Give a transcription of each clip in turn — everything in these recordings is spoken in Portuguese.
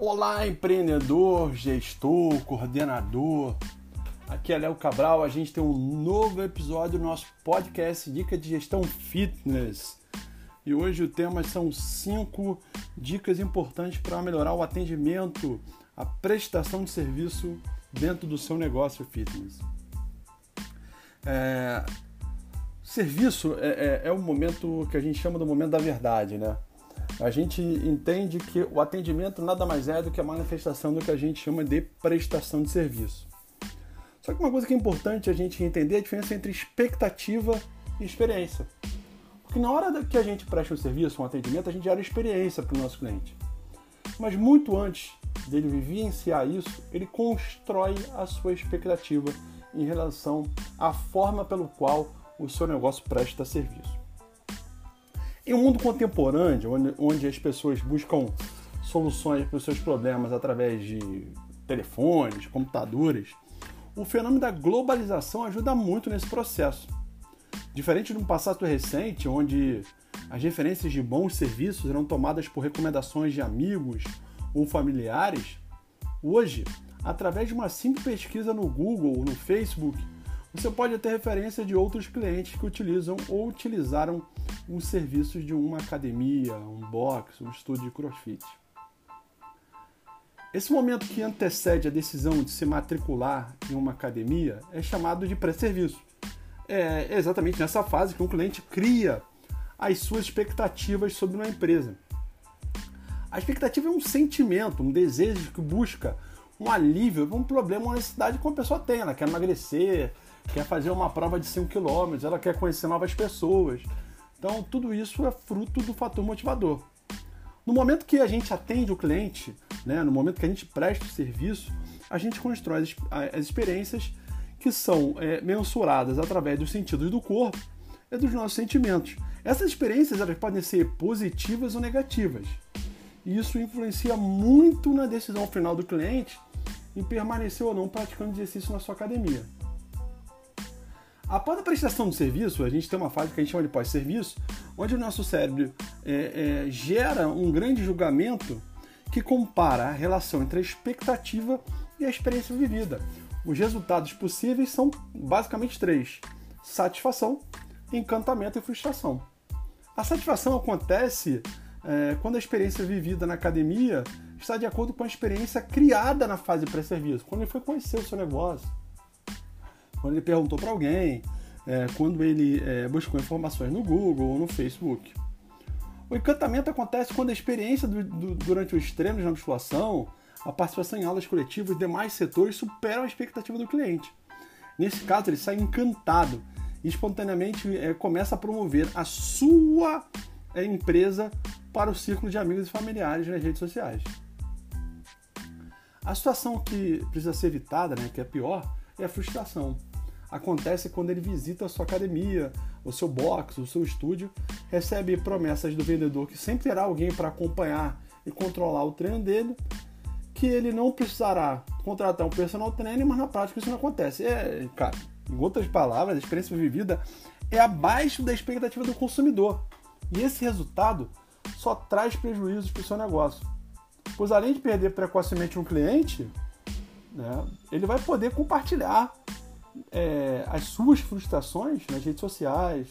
Olá, empreendedor, gestor, coordenador. Aqui é Léo Cabral. A gente tem um novo episódio do nosso podcast Dica de Gestão Fitness. E hoje o tema são cinco dicas importantes para melhorar o atendimento, a prestação de serviço dentro do seu negócio fitness. É, serviço é, é, é o momento que a gente chama do momento da verdade, né? A gente entende que o atendimento nada mais é do que a manifestação do que a gente chama de prestação de serviço. Só que uma coisa que é importante a gente entender é a diferença entre expectativa e experiência. Porque na hora que a gente presta um serviço, um atendimento, a gente gera experiência para o nosso cliente. Mas muito antes dele vivenciar isso, ele constrói a sua expectativa em relação à forma pelo qual o seu negócio presta serviço. Em um mundo contemporâneo, onde, onde as pessoas buscam soluções para os seus problemas através de telefones, computadores, o fenômeno da globalização ajuda muito nesse processo. Diferente de um passado recente, onde as referências de bons serviços eram tomadas por recomendações de amigos ou familiares, hoje, através de uma simples pesquisa no Google ou no Facebook, você pode ter referência de outros clientes que utilizam ou utilizaram os serviços de uma academia, um box, um estúdio de crossfit. Esse momento que antecede a decisão de se matricular em uma academia é chamado de pré-serviço. É exatamente nessa fase que um cliente cria as suas expectativas sobre uma empresa. A expectativa é um sentimento, um desejo que busca um alívio para um problema, uma necessidade que uma pessoa tem. Ela quer emagrecer, quer fazer uma prova de 5 km, ela quer conhecer novas pessoas. Então, tudo isso é fruto do fator motivador. No momento que a gente atende o cliente, né, no momento que a gente presta o serviço, a gente constrói as, as experiências que são é, mensuradas através dos sentidos do corpo e dos nossos sentimentos. Essas experiências elas podem ser positivas ou negativas. E isso influencia muito na decisão final do cliente em permanecer ou não praticando exercício na sua academia. Após a prestação do serviço, a gente tem uma fase que a gente chama de pós-serviço, onde o nosso cérebro é, é, gera um grande julgamento que compara a relação entre a expectativa e a experiência vivida. Os resultados possíveis são basicamente três: satisfação, encantamento e frustração. A satisfação acontece é, quando a experiência vivida na academia está de acordo com a experiência criada na fase pré-serviço, quando ele foi conhecer o seu negócio quando ele perguntou para alguém, é, quando ele é, buscou informações no Google ou no Facebook. O encantamento acontece quando a experiência do, do, durante os treinos na musculação, a participação em aulas coletivas e demais setores superam a expectativa do cliente. Nesse caso, ele sai encantado e espontaneamente é, começa a promover a sua é, empresa para o círculo de amigos e familiares nas redes sociais. A situação que precisa ser evitada, né, que é pior, é a frustração acontece quando ele visita a sua academia, o seu box, o seu estúdio, recebe promessas do vendedor que sempre terá alguém para acompanhar e controlar o treino dele, que ele não precisará contratar um personal trainer, mas na prática isso não acontece. É, cara, em outras palavras, a experiência vivida é abaixo da expectativa do consumidor. E esse resultado só traz prejuízos para o seu negócio. Pois além de perder precocemente um cliente, né, ele vai poder compartilhar é, as suas frustrações nas redes sociais,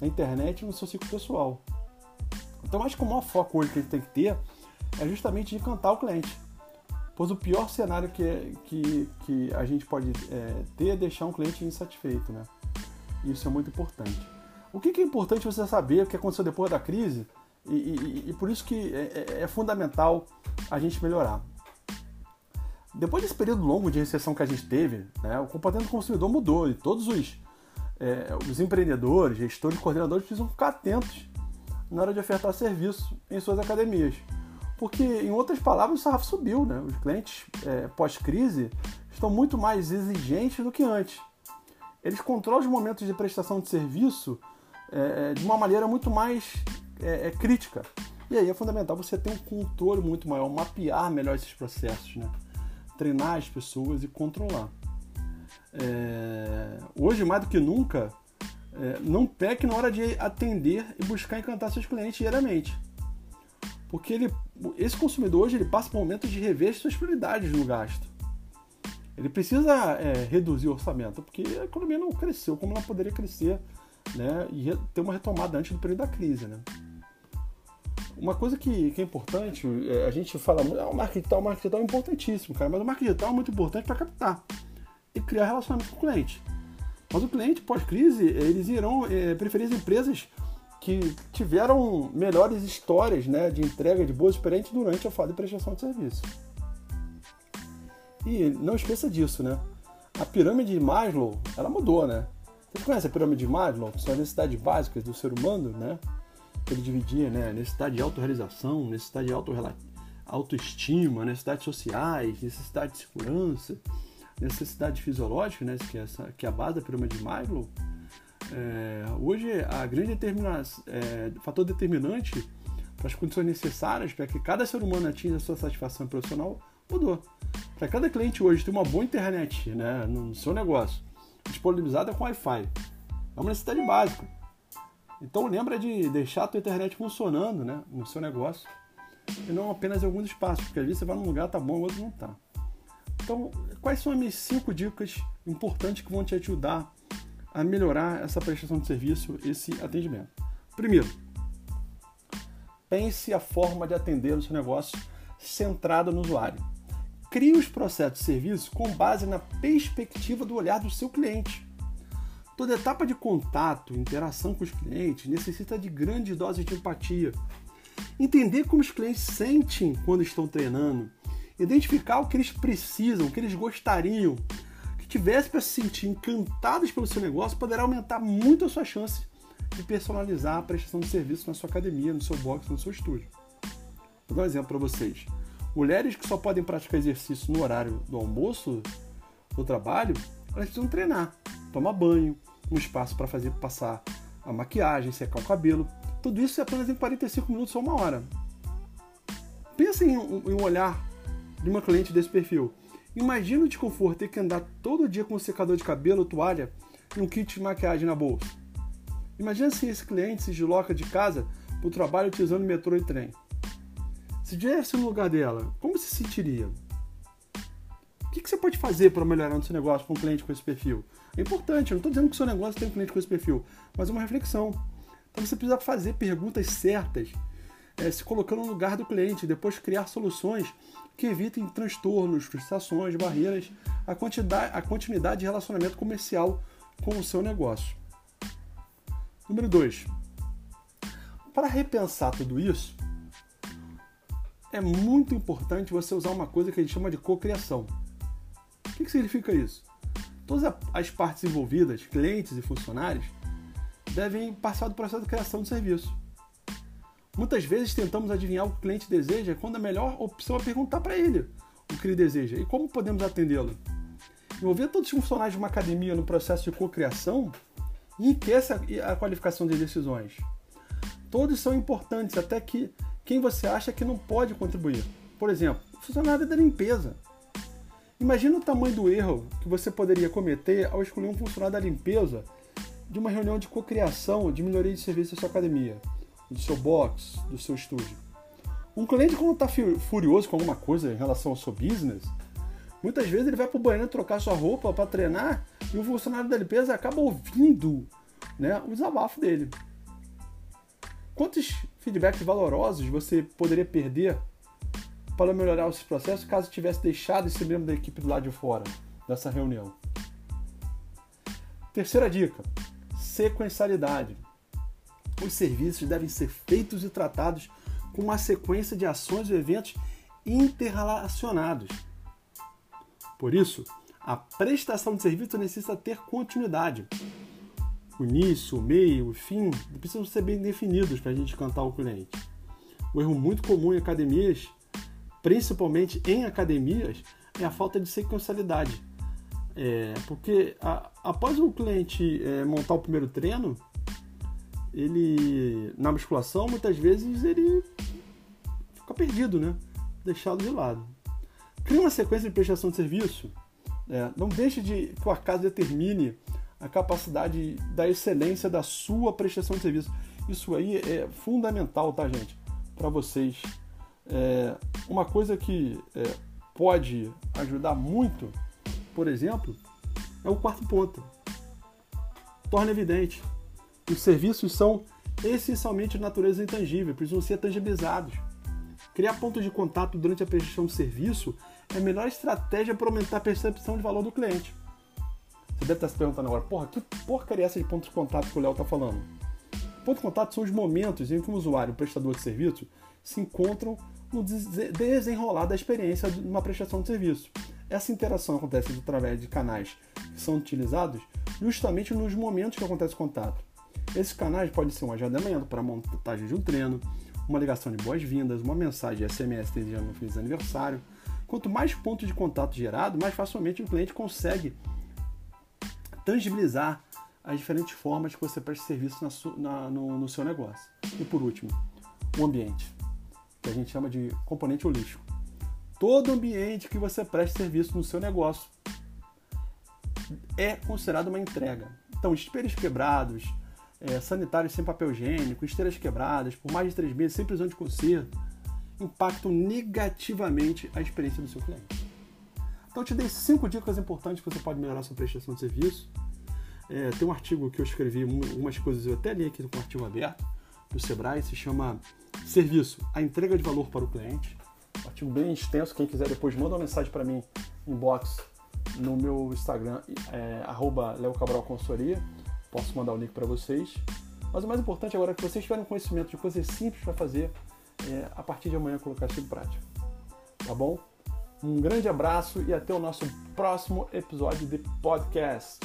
na internet no seu ciclo pessoal. Então, acho que o maior foco hoje que gente tem que ter é justamente de encantar o cliente. Pois o pior cenário que, que, que a gente pode é, ter é deixar um cliente insatisfeito. Né? Isso é muito importante. O que é importante você saber o que aconteceu depois da crise e, e, e por isso que é, é, é fundamental a gente melhorar. Depois desse período longo de recessão que a gente teve, né, o comportamento do consumidor mudou e todos os, é, os empreendedores, gestores coordenadores precisam ficar atentos na hora de ofertar serviço em suas academias. Porque, em outras palavras, o sarrafo subiu. Né? Os clientes é, pós-crise estão muito mais exigentes do que antes. Eles controlam os momentos de prestação de serviço é de uma maneira muito mais é, é, crítica. E aí é fundamental você ter um controle muito maior, mapear melhor esses processos. Né? treinar as pessoas e controlar. É, hoje, mais do que nunca, é, não peque na hora de atender e buscar encantar seus clientes diariamente. Porque ele, esse consumidor hoje ele passa por momentos de rever suas prioridades no gasto. Ele precisa é, reduzir o orçamento, porque a economia não cresceu como ela poderia crescer né, e ter uma retomada antes do período da crise. Né? Uma coisa que, que é importante, é, a gente fala muito, ah, o marketing digital, o marketing digital é importantíssimo, cara, mas o marketing digital é muito importante para captar e criar relacionamento com o cliente. Mas o cliente, pós-crise, eles irão é, preferir as empresas que tiveram melhores histórias né, de entrega de boas experiências durante a fase de prestação de serviço. E não esqueça disso, né? A pirâmide de Maslow, ela mudou, né? Você conhece a pirâmide de Maslow? São as necessidades básicas do ser humano, né? Ele dividia, né? Necessidade de autorrealização, necessidade de auto autoestima, necessidades sociais, necessidade de segurança, necessidade fisiológica, né? Que é, essa, que é a base da pirâmide de Maslow é, hoje, a grande determinação, é, fator determinante para as condições necessárias para que cada ser humano atinja a sua satisfação profissional mudou. Para cada cliente hoje ter uma boa internet né, no seu negócio, disponibilizada com Wi-Fi, é uma necessidade básica. Então lembra de deixar a tua internet funcionando né, no seu negócio e não apenas em alguns espaços, porque às vezes você vai num lugar, tá bom, outro não tá. Então, quais são as minhas cinco dicas importantes que vão te ajudar a melhorar essa prestação de serviço, esse atendimento. Primeiro, pense a forma de atender o seu negócio centrado no usuário. Crie os processos de serviço com base na perspectiva do olhar do seu cliente. Toda etapa de contato, interação com os clientes necessita de grandes doses de empatia. Entender como os clientes sentem quando estão treinando, identificar o que eles precisam, o que eles gostariam, tivesse para se sentir encantados pelo seu negócio, poderá aumentar muito a sua chance de personalizar a prestação de serviço na sua academia, no seu box, no seu estúdio. Vou dar um exemplo para vocês. Mulheres que só podem praticar exercício no horário do almoço, do trabalho, elas precisam treinar, tomar banho, um espaço para fazer passar a maquiagem, secar o cabelo. Tudo isso é apenas em 45 minutos ou uma hora. Pensa em um olhar de uma cliente desse perfil. Imagina o desconforto ter que andar todo dia com um secador de cabelo, toalha e um kit de maquiagem na bolsa. Imagina se esse cliente se desloca de casa para o trabalho utilizando metrô e trem. Se estivesse no lugar dela, como se sentiria? O que, você pode fazer para melhorar o seu negócio com um cliente com esse perfil? É importante, eu não estou dizendo que o seu negócio tem um cliente com esse perfil, mas é uma reflexão. Então você precisa fazer perguntas certas, é, se colocando no lugar do cliente, depois criar soluções que evitem transtornos, frustrações, barreiras à, quantidade, à continuidade de relacionamento comercial com o seu negócio. Número 2. Para repensar tudo isso, é muito importante você usar uma coisa que a gente chama de cocriação. Que, que significa isso? Todas as partes envolvidas, clientes e funcionários, devem passar do processo de criação do serviço. Muitas vezes tentamos adivinhar o que o cliente deseja quando a melhor opção é perguntar para ele o que ele deseja e como podemos atendê-lo. Envolver todos os funcionários de uma academia no processo de cocriação enriquece a qualificação de decisões. Todos são importantes, até que quem você acha que não pode contribuir. Por exemplo, o funcionário da limpeza. Imagina o tamanho do erro que você poderia cometer ao escolher um funcionário da limpeza de uma reunião de cocriação de melhoria de serviço da sua academia do seu box, do seu estúdio. Um cliente, quando está furioso com alguma coisa em relação ao seu business, muitas vezes ele vai para o banheiro trocar sua roupa para treinar e o funcionário da limpeza acaba ouvindo né, o desabafo dele. Quantos feedbacks valorosos você poderia perder para melhorar esse processo caso tivesse deixado esse membro da equipe do lado de fora dessa reunião? Terceira dica: sequencialidade os serviços devem ser feitos e tratados com uma sequência de ações e eventos interrelacionados. Por isso, a prestação de serviço necessita ter continuidade. O início, o meio, o fim precisam ser bem definidos para a gente cantar o cliente. O erro muito comum em academias, principalmente em academias, é a falta de sequencialidade. É, porque a, após o cliente é, montar o primeiro treino, ele na musculação muitas vezes ele fica perdido, né? Deixado de lado. Cria uma sequência de prestação de serviço. É, não deixe de que o acaso determine a capacidade da excelência da sua prestação de serviço. Isso aí é fundamental, tá, gente? para vocês. É, uma coisa que é, pode ajudar muito, por exemplo, é o quarto ponto. Torna evidente. Os serviços são essencialmente de natureza intangível, precisam ser tangibilizados. Criar pontos de contato durante a prestação de serviço é a melhor estratégia para aumentar a percepção de valor do cliente. Você deve estar se perguntando agora, porra, que porcaria é essa de pontos de contato que o Léo está falando? Pontos de contato são os momentos em que o usuário o prestador de serviço se encontram no desenrolar da experiência de uma prestação de serviço. Essa interação acontece através de canais que são utilizados justamente nos momentos que acontece o contato. Esses canais podem ser um agendamento para a montagem de um treino, uma ligação de boas-vindas, uma mensagem SMS desejando um feliz aniversário. Quanto mais pontos de contato gerado, mais facilmente o cliente consegue tangibilizar as diferentes formas que você presta serviço na, na, no, no seu negócio. E por último, o ambiente, que a gente chama de componente holístico. Todo ambiente que você preste serviço no seu negócio é considerado uma entrega. Então, espelhos quebrados, é, sanitários sem papel higiênico, esteiras quebradas, por mais de três meses, sem prisão de conserto, impactam negativamente a experiência do seu cliente. Então, eu te dei cinco dicas importantes que você pode melhorar sua prestação de serviço. É, tem um artigo que eu escrevi, umas coisas eu até li aqui com o artigo aberto, do Sebrae, se chama Serviço, a entrega de valor para o cliente. Artigo bem extenso, quem quiser depois manda uma mensagem para mim, inbox, no meu Instagram, é, arroba posso mandar o link para vocês. Mas o mais importante agora é que vocês tiverem conhecimento de coisas simples para fazer é, a partir de amanhã colocar isso em prática. Tá bom? Um grande abraço e até o nosso próximo episódio de podcast.